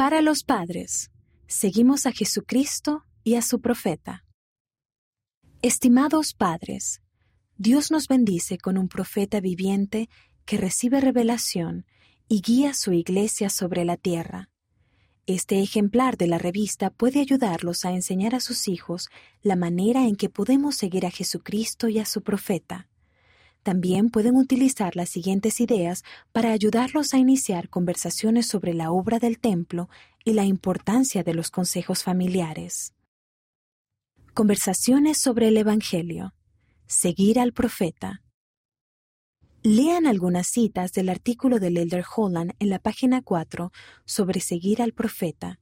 Para los padres, seguimos a Jesucristo y a su profeta. Estimados padres, Dios nos bendice con un profeta viviente que recibe revelación y guía su iglesia sobre la tierra. Este ejemplar de la revista puede ayudarlos a enseñar a sus hijos la manera en que podemos seguir a Jesucristo y a su profeta. También pueden utilizar las siguientes ideas para ayudarlos a iniciar conversaciones sobre la obra del templo y la importancia de los consejos familiares. Conversaciones sobre el Evangelio. Seguir al profeta. Lean algunas citas del artículo del Elder Holland en la página 4 sobre seguir al profeta.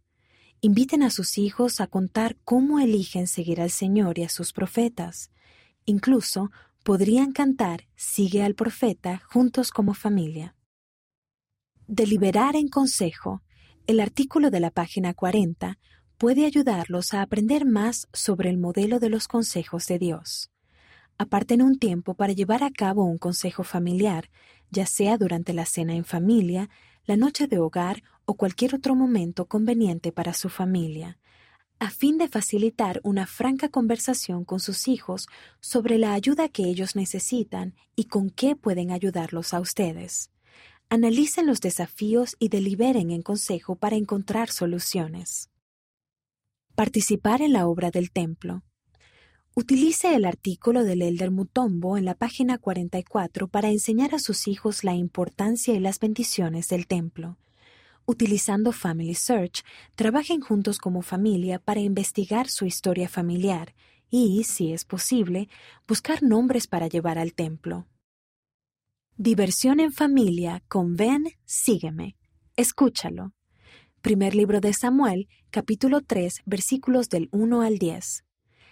Inviten a sus hijos a contar cómo eligen seguir al Señor y a sus profetas. Incluso podrían cantar Sigue al profeta juntos como familia. Deliberar en consejo. El artículo de la página 40 puede ayudarlos a aprender más sobre el modelo de los consejos de Dios. Aparten un tiempo para llevar a cabo un consejo familiar, ya sea durante la cena en familia, la noche de hogar o cualquier otro momento conveniente para su familia a fin de facilitar una franca conversación con sus hijos sobre la ayuda que ellos necesitan y con qué pueden ayudarlos a ustedes. Analicen los desafíos y deliberen en consejo para encontrar soluciones. Participar en la obra del templo. Utilice el artículo del Elder Mutombo en la página 44 para enseñar a sus hijos la importancia y las bendiciones del templo utilizando Family Search, trabajen juntos como familia para investigar su historia familiar y, si es posible, buscar nombres para llevar al templo. Diversión en familia con Ven, sígueme. Escúchalo. Primer libro de Samuel, capítulo 3, versículos del 1 al 10.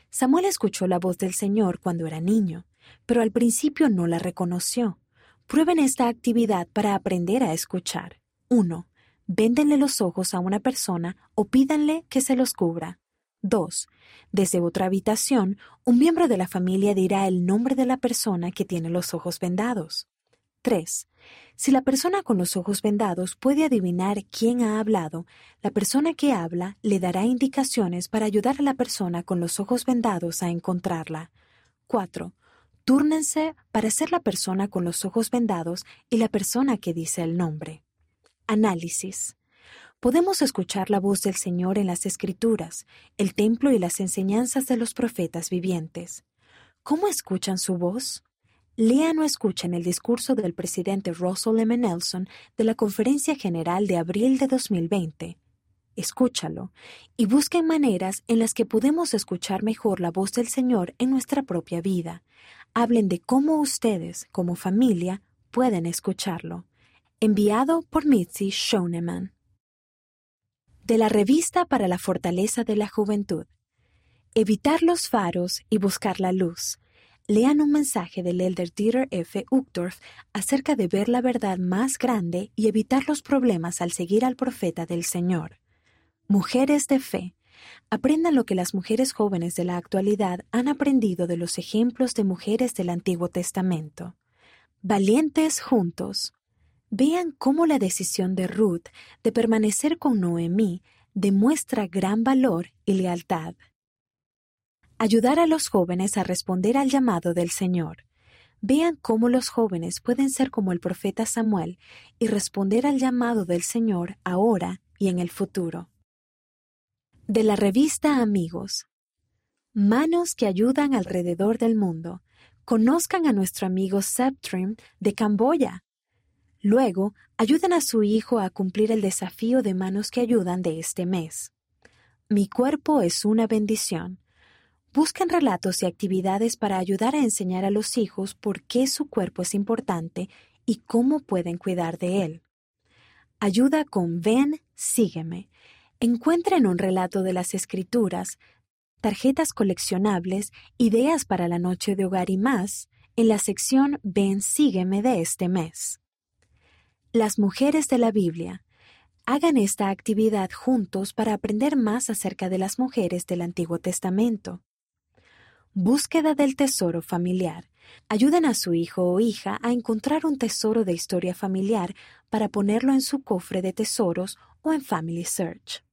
Samuel escuchó la voz del Señor cuando era niño, pero al principio no la reconoció. Prueben esta actividad para aprender a escuchar. 1 véndenle los ojos a una persona o pídanle que se los cubra. 2. Desde otra habitación, un miembro de la familia dirá el nombre de la persona que tiene los ojos vendados. 3. Si la persona con los ojos vendados puede adivinar quién ha hablado, la persona que habla le dará indicaciones para ayudar a la persona con los ojos vendados a encontrarla. 4. Túrnense para ser la persona con los ojos vendados y la persona que dice el nombre. Análisis. Podemos escuchar la voz del Señor en las Escrituras, el templo y las enseñanzas de los profetas vivientes. ¿Cómo escuchan su voz? Lean o escuchen el discurso del presidente Russell M. Nelson de la Conferencia General de abril de 2020. Escúchalo y busquen maneras en las que podemos escuchar mejor la voz del Señor en nuestra propia vida. Hablen de cómo ustedes, como familia, pueden escucharlo enviado por Mitzi Schoenemann. De la Revista para la Fortaleza de la Juventud. Evitar los faros y buscar la luz. Lean un mensaje del elder Dieter F. Uchtdorf acerca de ver la verdad más grande y evitar los problemas al seguir al profeta del Señor. Mujeres de fe. Aprendan lo que las mujeres jóvenes de la actualidad han aprendido de los ejemplos de mujeres del Antiguo Testamento. Valientes juntos. Vean cómo la decisión de Ruth de permanecer con Noemí demuestra gran valor y lealtad. Ayudar a los jóvenes a responder al llamado del Señor. Vean cómo los jóvenes pueden ser como el profeta Samuel y responder al llamado del Señor ahora y en el futuro. De la revista Amigos. Manos que ayudan alrededor del mundo. Conozcan a nuestro amigo Septrim de Camboya Luego, ayuden a su hijo a cumplir el desafío de manos que ayudan de este mes. Mi cuerpo es una bendición. Busquen relatos y actividades para ayudar a enseñar a los hijos por qué su cuerpo es importante y cómo pueden cuidar de él. Ayuda con Ven, sígueme. Encuentren un relato de las escrituras, tarjetas coleccionables, ideas para la noche de hogar y más en la sección Ven, sígueme de este mes. Las mujeres de la Biblia. Hagan esta actividad juntos para aprender más acerca de las mujeres del Antiguo Testamento. Búsqueda del tesoro familiar. Ayuden a su hijo o hija a encontrar un tesoro de historia familiar para ponerlo en su cofre de tesoros o en Family Search.